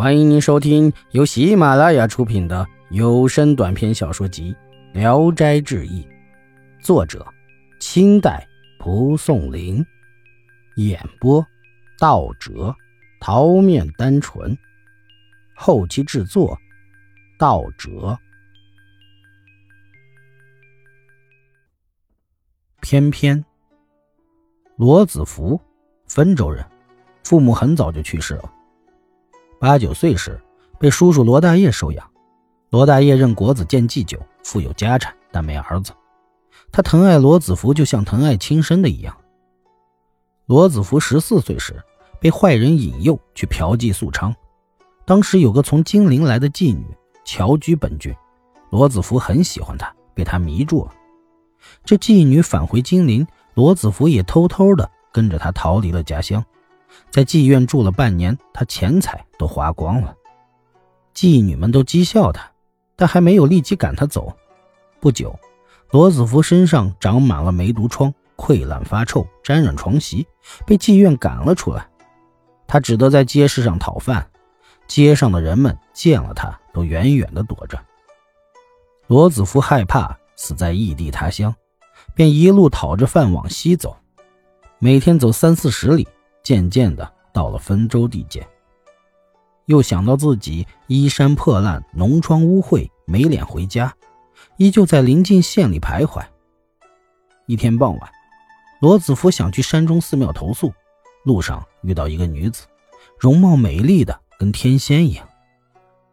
欢迎您收听由喜马拉雅出品的有声短篇小说集《聊斋志异》，作者：清代蒲松龄，演播：道哲、桃面单纯，后期制作：道哲。偏偏，罗子福，汾州人，父母很早就去世了。八九岁时，被叔叔罗大业收养。罗大业任国子监祭酒，富有家产，但没儿子。他疼爱罗子福，就像疼爱亲生的一样。罗子福十四岁时，被坏人引诱去嫖妓宿娼。当时有个从金陵来的妓女乔居本郡，罗子福很喜欢她，被她迷住了。这妓女返回金陵，罗子福也偷偷的跟着她逃离了家乡。在妓院住了半年，他钱财都花光了。妓女们都讥笑他，但还没有立即赶他走。不久，罗子福身上长满了梅毒疮，溃烂发臭，沾染床席，被妓院赶了出来。他只得在街市上讨饭，街上的人们见了他都远远地躲着。罗子福害怕死在异地他乡，便一路讨着饭往西走，每天走三四十里。渐渐的到了汾州地界，又想到自己衣衫破烂、脓疮污秽，没脸回家，依旧在临近县里徘徊。一天傍晚，罗子福想去山中寺庙投宿，路上遇到一个女子，容貌美丽的跟天仙一样。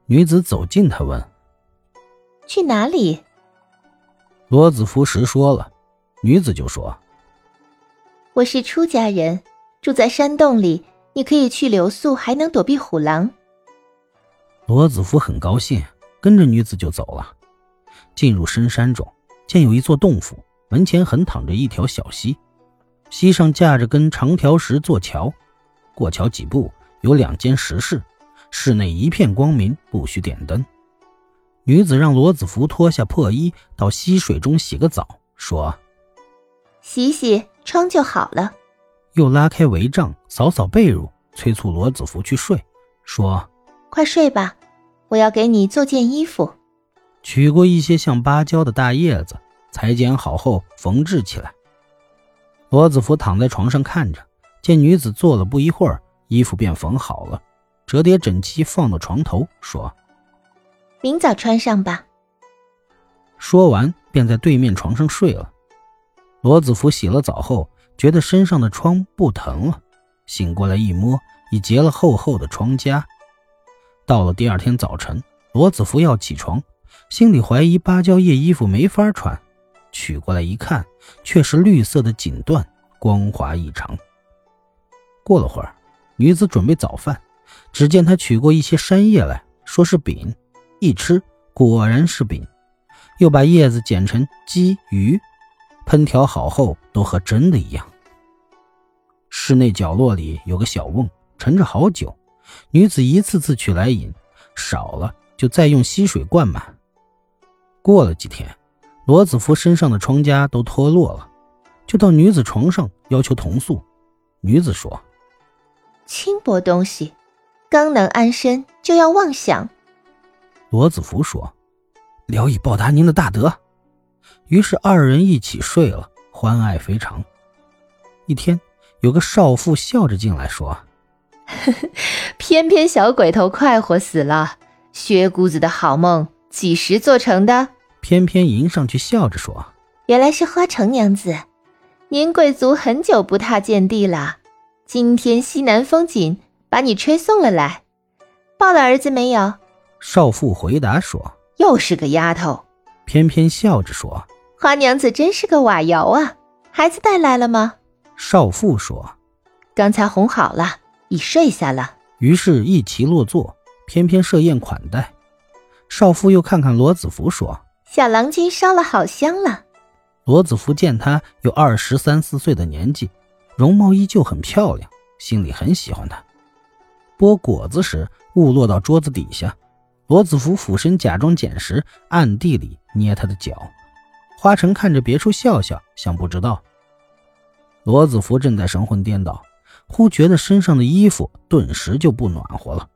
女子走近他问：“去哪里？”罗子福实说了，女子就说：“我是出家人。”住在山洞里，你可以去留宿，还能躲避虎狼。罗子福很高兴，跟着女子就走了。进入深山中，见有一座洞府，门前横躺着一条小溪，溪上架着根长条石做桥。过桥几步，有两间石室，室内一片光明，不许点灯。女子让罗子福脱下破衣，到溪水中洗个澡，说：“洗洗疮就好了。”又拉开帷帐，扫扫被褥，催促罗子福去睡，说：“快睡吧，我要给你做件衣服。”取过一些像芭蕉的大叶子，裁剪好后缝制起来。罗子福躺在床上看着，见女子坐了不一会儿，衣服便缝好了，折叠整齐，放到床头，说：“明早穿上吧。”说完，便在对面床上睡了。罗子福洗了澡后。觉得身上的疮不疼了，醒过来一摸，已结了厚厚的疮痂。到了第二天早晨，罗子福要起床，心里怀疑芭蕉叶衣服没法穿，取过来一看，却是绿色的锦缎，光滑异常。过了会儿，女子准备早饭，只见她取过一些山叶来说是饼，一吃果然是饼，又把叶子剪成鸡鱼。烹调好后，都和真的一样。室内角落里有个小瓮，盛着好酒。女子一次次取来饮，少了就再用溪水灌满。过了几天，罗子福身上的疮痂都脱落了，就到女子床上要求同宿。女子说：“轻薄东西，刚能安身就要妄想。”罗子福说：“聊以报答您的大德。”于是二人一起睡了，欢爱非常。一天，有个少妇笑着进来说：“偏偏小鬼头快活死了，薛姑子的好梦几时做成的？”偏偏迎上去笑着说：“原来是花城娘子，您贵族很久不踏见地了，今天西南风紧，把你吹送了来。抱了儿子没有？”少妇回答说：“又是个丫头。”偏偏笑着说。花娘子真是个瓦窑啊！孩子带来了吗？少妇说：“刚才哄好了，已睡下了。”于是，一齐落座，偏偏设宴款待。少妇又看看罗子福，说：“小郎君烧了好香了。”罗子福见他有二十三四岁的年纪，容貌依旧很漂亮，心里很喜欢他。剥果子时，误落到桌子底下，罗子福俯身假装捡拾，暗地里捏他的脚。花城看着别处笑笑，像不知道。罗子福正在神魂颠倒，忽觉得身上的衣服顿时就不暖和了，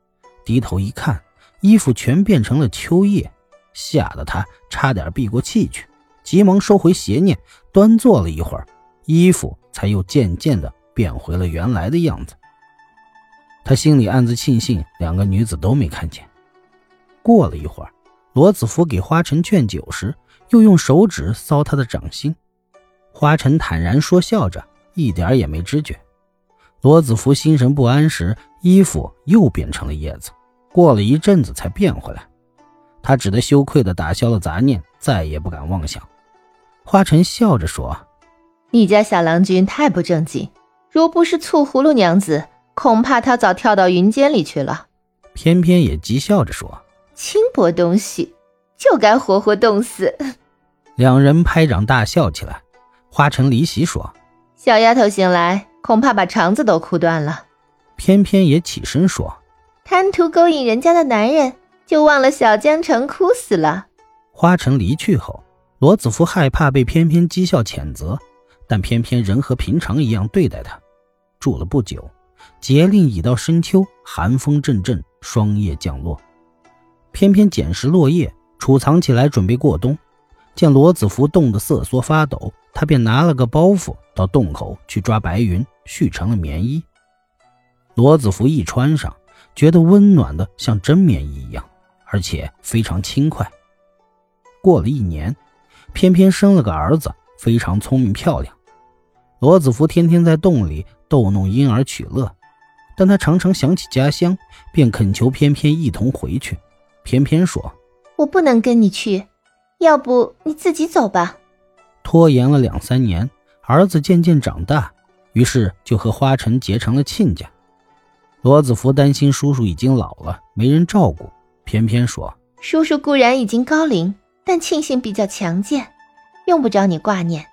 低头一看，衣服全变成了秋叶，吓得他差点闭过气去，急忙收回邪念，端坐了一会儿，衣服才又渐渐的变回了原来的样子。他心里暗自庆幸，两个女子都没看见。过了一会儿，罗子福给花晨劝酒时，又用手指搔他的掌心。花晨坦然说笑着，一点也没知觉。罗子福心神不安时，衣服又变成了叶子，过了一阵子才变回来。他只得羞愧地打消了杂念，再也不敢妄想。花晨笑着说：“你家小郎君太不正经，若不是醋葫芦娘子，恐怕他早跳到云间里去了。”偏偏也讥笑着说：“轻薄东西，就该活活冻死。”两人拍掌大笑起来。花城离席说：“小丫头醒来，恐怕把肠子都哭断了。”偏偏也起身说：“贪图勾引人家的男人，就忘了小江城哭死了。”花城离去后，罗子福害怕被偏偏讥笑谴责，但偏偏仍和平常一样对待他。住了不久，节令已到深秋，寒风阵阵，霜叶降落。偏偏捡拾落叶，储藏起来，准备过冬。见罗子福冻得瑟缩发抖，他便拿了个包袱到洞口去抓白云，续成了棉衣。罗子福一穿上，觉得温暖的像真棉衣一样，而且非常轻快。过了一年，偏偏生了个儿子，非常聪明漂亮。罗子福天天在洞里逗弄婴儿取乐，但他常常想起家乡，便恳求偏偏一同回去。偏偏说：“我不能跟你去。”要不你自己走吧。拖延了两三年，儿子渐渐长大，于是就和花晨结成了亲家。罗子福担心叔叔已经老了，没人照顾，偏偏说：“叔叔固然已经高龄，但庆幸比较强健，用不着你挂念。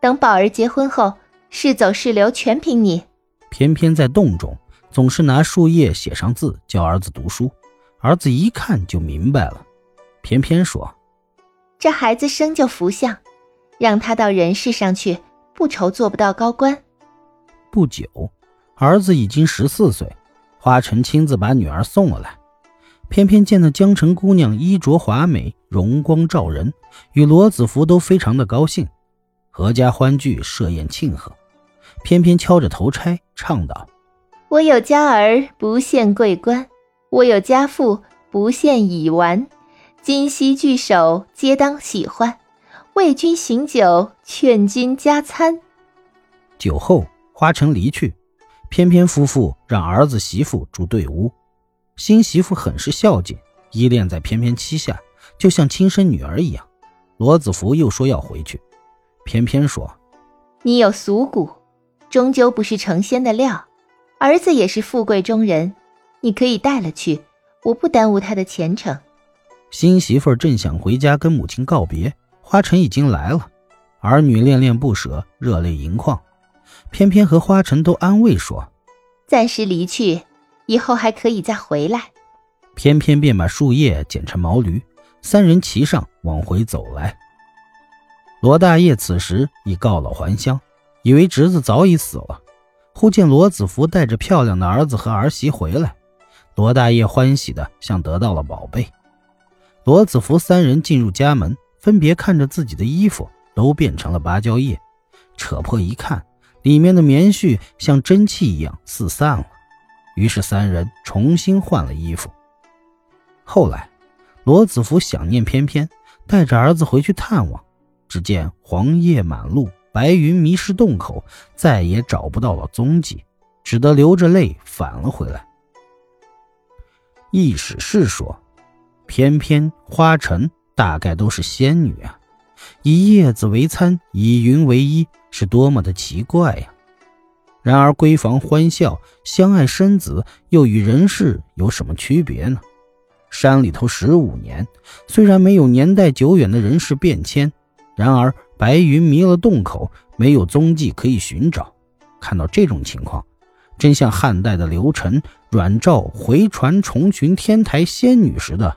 等宝儿结婚后，是走是留全凭你。”偏偏在洞中总是拿树叶写上字，教儿子读书。儿子一看就明白了。偏偏说。这孩子生就福相，让他到人世上去，不愁做不到高官。不久，儿子已经十四岁，花晨亲自把女儿送了来。偏偏见那江城姑娘衣着华美，容光照人，与罗子福都非常的高兴，阖家欢聚，设宴庆贺。偏偏敲着头钗，唱道：“我有家儿不羡贵官，我有家父不羡乙丸。”今夕聚首，皆当喜欢。为君行酒，劝君加餐。酒后，花城离去，翩翩夫妇让儿子媳妇住对屋。新媳妇很是孝敬，依恋在翩翩膝下，就像亲生女儿一样。罗子福又说要回去，翩翩说：“你有俗骨，终究不是成仙的料。儿子也是富贵中人，你可以带了去，我不耽误他的前程。”新媳妇正想回家跟母亲告别，花晨已经来了，儿女恋恋不舍，热泪盈眶。偏偏和花晨都安慰说：“暂时离去，以后还可以再回来。”偏偏便把树叶剪成毛驴，三人骑上往回走来。罗大爷此时已告老还乡，以为侄子早已死了，忽见罗子福带着漂亮的儿子和儿媳回来，罗大爷欢喜的像得到了宝贝。罗子福三人进入家门，分别看着自己的衣服，都变成了芭蕉叶。扯破一看，里面的棉絮像蒸汽一样四散了。于是三人重新换了衣服。后来，罗子福想念翩翩，带着儿子回去探望，只见黄叶满路，白云迷失洞口，再也找不到了踪迹，只得流着泪返了回来。易史是说。翩翩花尘大概都是仙女啊，以叶子为餐，以云为衣，是多么的奇怪呀！然而闺房欢笑，相爱生子，又与人世有什么区别呢？山里头十五年，虽然没有年代久远的人事变迁，然而白云迷了洞口，没有踪迹可以寻找。看到这种情况，真像汉代的刘晨、阮肇回船重寻天台仙女时的。